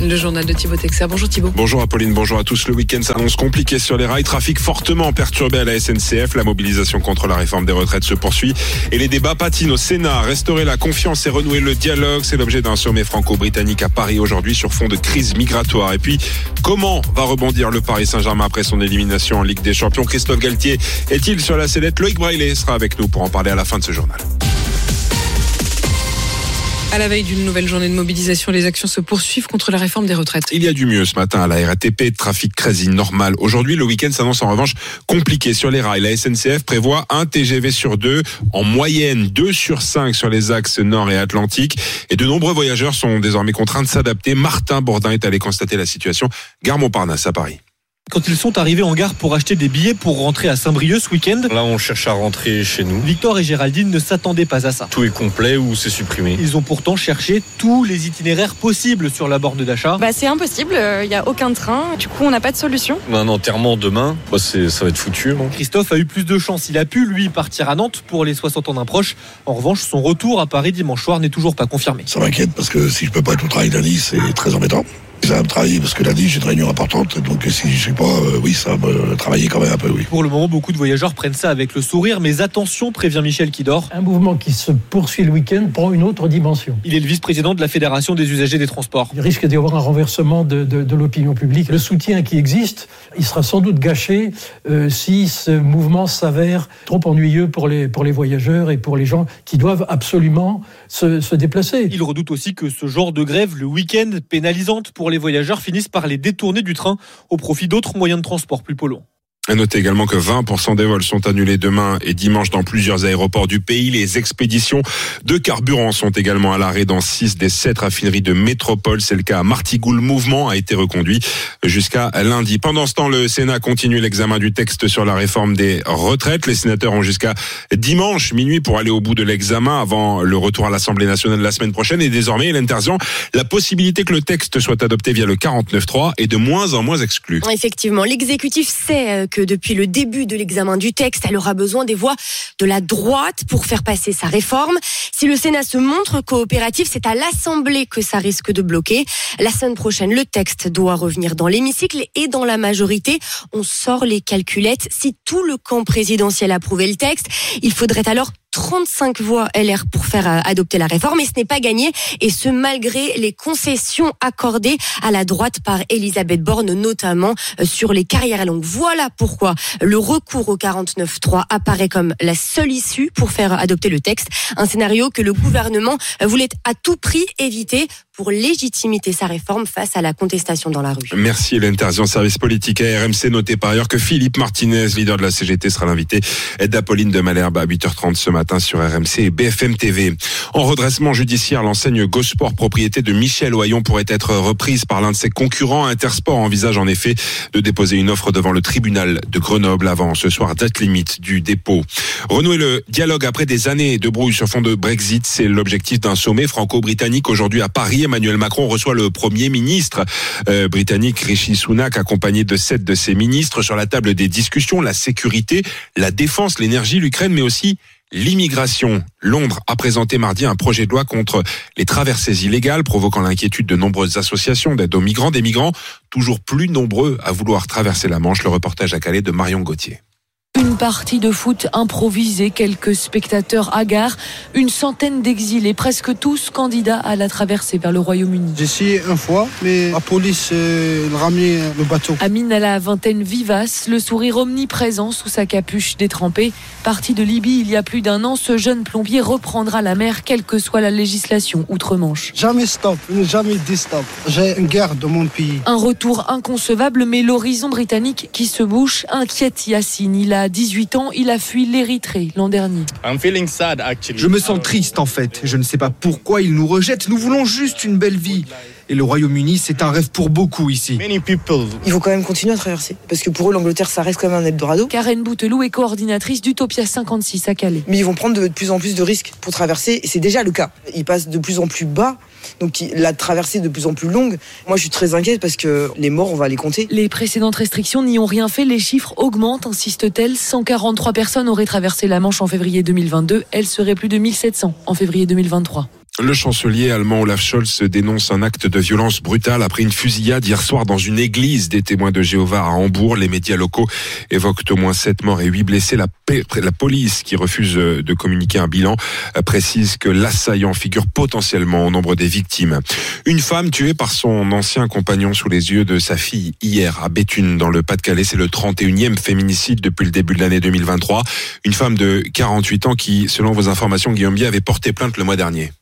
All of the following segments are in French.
Le journal de Thibaut Texer. Bonjour Thibaut. Bonjour Apolline, bonjour à tous. Le week-end s'annonce compliqué sur les rails. Trafic fortement perturbé à la SNCF. La mobilisation contre la réforme des retraites se poursuit. Et les débats patinent au Sénat. Restaurer la confiance et renouer le dialogue. C'est l'objet d'un sommet franco-britannique à Paris aujourd'hui sur fond de crise migratoire. Et puis, comment va rebondir le Paris Saint-Germain après son élimination en Ligue des Champions? Christophe Galtier est-il sur la sellette? Loïc Braillet sera avec nous pour en parler à la fin de ce journal. À la veille d'une nouvelle journée de mobilisation, les actions se poursuivent contre la réforme des retraites. Il y a du mieux ce matin à la RATP, trafic quasi normal. Aujourd'hui, le week-end s'annonce en revanche compliqué sur les rails. La SNCF prévoit un TGV sur deux, en moyenne deux sur cinq sur les axes nord et atlantique. Et de nombreux voyageurs sont désormais contraints de s'adapter. Martin Bourdin est allé constater la situation. Gare Montparnasse à Paris quand ils sont arrivés en gare pour acheter des billets pour rentrer à Saint-Brieuc ce week-end. Là, on cherche à rentrer chez nous. Victor et Géraldine ne s'attendaient pas à ça. Tout est complet ou c'est supprimé? Ils ont pourtant cherché tous les itinéraires possibles sur la borne d'achat. Bah, c'est impossible, il n'y a aucun train. Du coup, on n'a pas de solution. Un enterrement demain, bah, ça va être foutu. Christophe a eu plus de chance. Il a pu, lui, partir à Nantes pour les 60 ans d'un proche. En revanche, son retour à Paris dimanche soir n'est toujours pas confirmé. Ça m'inquiète parce que si je peux pas être au travail lundi, c'est très embêtant ça va me travailler parce que lundi j'ai une réunion importante donc si je sais pas euh, oui ça va me travailler quand même un peu oui. Pour le moment beaucoup de voyageurs prennent ça avec le sourire mais attention prévient Michel qui dort. Un mouvement qui se poursuit le week-end prend une autre dimension. Il est le vice-président de la Fédération des usagers des transports. Il risque d'y avoir un renversement de, de, de l'opinion publique. Le soutien qui existe, il sera sans doute gâché euh, si ce mouvement s'avère trop ennuyeux pour les, pour les voyageurs et pour les gens qui doivent absolument se, se déplacer. Il redoute aussi que ce genre de grève le week-end pénalisante pour les voyageurs finissent par les détourner du train au profit d'autres moyens de transport plus polluants. À noter également que 20% des vols sont annulés demain et dimanche dans plusieurs aéroports du pays. Les expéditions de carburant sont également à l'arrêt dans 6 des 7 raffineries de métropole. C'est le cas à Martigou. Le mouvement a été reconduit jusqu'à lundi. Pendant ce temps, le Sénat continue l'examen du texte sur la réforme des retraites. Les sénateurs ont jusqu'à dimanche minuit pour aller au bout de l'examen avant le retour à l'Assemblée nationale la semaine prochaine. Et désormais, Hélène Terzian, la possibilité que le texte soit adopté via le 49.3 est de moins en moins exclue. Effectivement, l'exécutif sait que depuis le début de l'examen du texte, elle aura besoin des voix de la droite pour faire passer sa réforme. Si le Sénat se montre coopératif, c'est à l'Assemblée que ça risque de bloquer. La semaine prochaine, le texte doit revenir dans l'hémicycle et dans la majorité. On sort les calculettes. Si tout le camp présidentiel approuvait le texte, il faudrait alors 35 voix LR pour faire euh, adopter la réforme et ce n'est pas gagné et ce malgré les concessions accordées à la droite par Elisabeth Borne notamment euh, sur les carrières longues. Voilà pourquoi le recours au 49.3 apparaît comme la seule issue pour faire adopter le texte, un scénario que le gouvernement euh, voulait à tout prix éviter pour légitimiter sa réforme face à la contestation dans la rue. Merci Hélène Terzian, service politique à RMC. Notez par ailleurs que Philippe Martinez, leader de la CGT, sera l'invité d'Apolline de Malherbe à 8h30 ce matin sur RMC et BFM TV. En redressement judiciaire, l'enseigne Gosport, propriété de Michel Oyon, pourrait être reprise par l'un de ses concurrents. Intersport envisage en effet de déposer une offre devant le tribunal de Grenoble avant ce soir, date limite du dépôt. Renouer le dialogue après des années de brouille sur fond de Brexit, c'est l'objectif d'un sommet franco-britannique aujourd'hui à Paris. Emmanuel Macron reçoit le Premier ministre euh, britannique Rishi Sunak, accompagné de sept de ses ministres, sur la table des discussions, la sécurité, la défense, l'énergie, l'Ukraine, mais aussi l'immigration. Londres a présenté mardi un projet de loi contre les traversées illégales, provoquant l'inquiétude de nombreuses associations d'aide aux migrants, des migrants toujours plus nombreux à vouloir traverser la Manche. Le reportage à Calais de Marion Gauthier. Une partie de foot improvisée, quelques spectateurs hagards, une centaine d'exilés, presque tous candidats à la traversée vers le Royaume-Uni. J'ai essayé une fois, mais la police euh, ramenait le bateau. Amine à la vingtaine vivace, le sourire omniprésent sous sa capuche détrempée. Parti de Libye il y a plus d'un an, ce jeune plombier reprendra la mer, quelle que soit la législation outre-Manche. Jamais stop, jamais dit stop. J'ai une guerre de mon pays. Un retour inconcevable, mais l'horizon britannique qui se bouche inquiète Yassine. Il a 18 ans, il a fui l'Érythrée l'an dernier. Je me sens triste en fait. Je ne sais pas pourquoi ils nous rejettent. Nous voulons juste une belle vie. Et le Royaume-Uni, c'est un rêve pour beaucoup ici. Il faut quand même continuer à traverser. Parce que pour eux, l'Angleterre, ça reste quand même un Eldorado. Karen Bouteloup est coordinatrice d'Utopia 56 à Calais. Mais ils vont prendre de plus en plus de risques pour traverser. Et c'est déjà le cas. Ils passent de plus en plus bas. Donc la traversée est de plus en plus longue. Moi, je suis très inquiète parce que les morts, on va les compter. Les précédentes restrictions n'y ont rien fait. Les chiffres augmentent, insiste-t-elle. 143 personnes auraient traversé la Manche en février 2022. Elles seraient plus de 1700 en février 2023. Le chancelier allemand Olaf Scholz dénonce un acte de violence brutale après une fusillade hier soir dans une église des témoins de Jéhovah à Hambourg. Les médias locaux évoquent au moins sept morts et huit blessés. La, la police, qui refuse de communiquer un bilan, précise que l'assaillant figure potentiellement au nombre des victimes. Une femme tuée par son ancien compagnon sous les yeux de sa fille hier à Béthune dans le Pas-de-Calais. C'est le 31e féminicide depuis le début de l'année 2023. Une femme de 48 ans qui, selon vos informations, Guillaume Bier, avait porté plainte le mois dernier.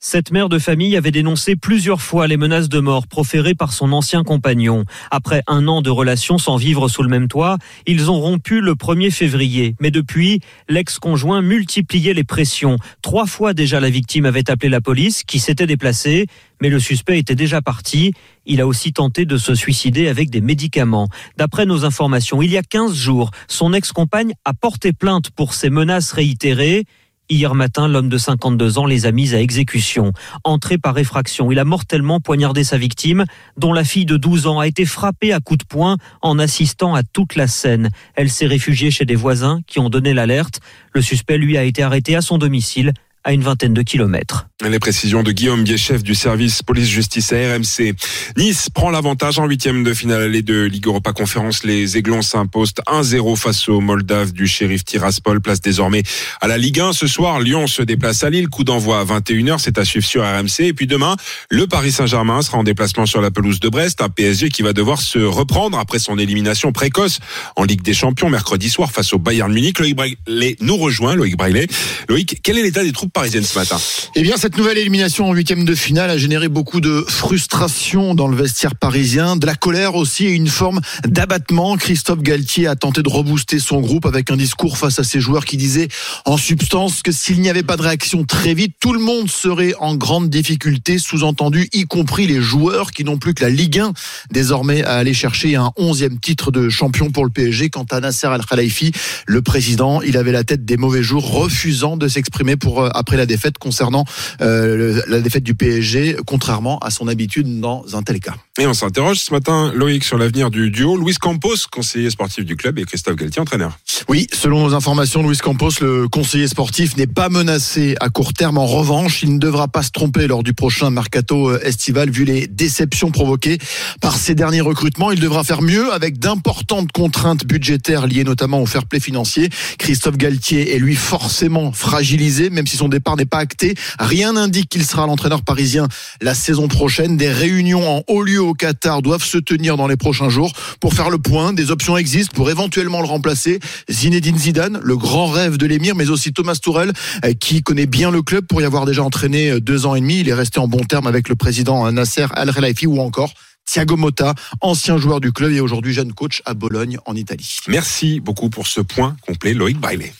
Cette mère de famille avait dénoncé plusieurs fois les menaces de mort proférées par son ancien compagnon. Après un an de relation sans vivre sous le même toit, ils ont rompu le 1er février. Mais depuis, l'ex-conjoint multipliait les pressions. Trois fois déjà la victime avait appelé la police, qui s'était déplacée, mais le suspect était déjà parti. Il a aussi tenté de se suicider avec des médicaments. D'après nos informations, il y a 15 jours, son ex-compagne a porté plainte pour ces menaces réitérées. Hier matin, l'homme de 52 ans les a mis à exécution. Entré par effraction, il a mortellement poignardé sa victime, dont la fille de 12 ans a été frappée à coups de poing en assistant à toute la scène. Elle s'est réfugiée chez des voisins qui ont donné l'alerte. Le suspect, lui, a été arrêté à son domicile à une vingtaine de kilomètres. Les précisions de Guillaume Bier, chef du service police-justice à RMC. Nice prend l'avantage en huitième de finale allée de Ligue Europa Conférence. Les Aiglons s'imposent 1-0 face aux Moldaves du shérif Tiraspol. Place désormais à la Ligue 1. Ce soir, Lyon se déplace à Lille. Coup d'envoi à 21h. C'est à suivre sur RMC. Et puis demain, le Paris Saint-Germain sera en déplacement sur la pelouse de Brest. Un PSG qui va devoir se reprendre après son élimination précoce en Ligue des Champions mercredi soir face au Bayern Munich. Loïc Braillet nous rejoint. Loïc Braillet. Loïc, quel est l'état des troupes parisiennes ce matin Eh bien, cette nouvelle élimination en huitième de finale a généré beaucoup de frustration dans le vestiaire parisien, de la colère aussi et une forme d'abattement. Christophe Galtier a tenté de rebooster son groupe avec un discours face à ses joueurs qui disait en substance que s'il n'y avait pas de réaction très vite, tout le monde serait en grande difficulté, sous-entendu, y compris les joueurs qui n'ont plus que la Ligue 1 désormais à aller chercher un onzième titre de champion pour le PSG. Quant à Nasser Al-Khelaifi, le président, il avait la tête des mauvais jours, refusant de s'exprimer pour après la défaite concernant euh, la défaite du PSG, contrairement à son habitude dans un tel cas. Et on s'interroge ce matin, Loïc, sur l'avenir du duo. Luis Campos, conseiller sportif du club, et Christophe Galtier, entraîneur. Oui, selon nos informations, Luis Campos, le conseiller sportif, n'est pas menacé à court terme. En revanche, il ne devra pas se tromper lors du prochain mercato estival, vu les déceptions provoquées par ces derniers recrutements. Il devra faire mieux avec d'importantes contraintes budgétaires liées notamment au fair play financier. Christophe Galtier est lui forcément fragilisé, même si son départ n'est pas acté. Rien n'indique qu'il sera l'entraîneur parisien la saison prochaine. Des réunions en haut lieu au Qatar doivent se tenir dans les prochains jours pour faire le point. Des options existent pour éventuellement le remplacer. Zinedine Zidane, le grand rêve de l'émir, mais aussi Thomas Tourel, qui connaît bien le club pour y avoir déjà entraîné deux ans et demi. Il est resté en bon terme avec le président Nasser Al-Khelaifi ou encore Thiago Motta, ancien joueur du club et aujourd'hui jeune coach à Bologne en Italie. Merci beaucoup pour ce point complet, Loïc Bailey.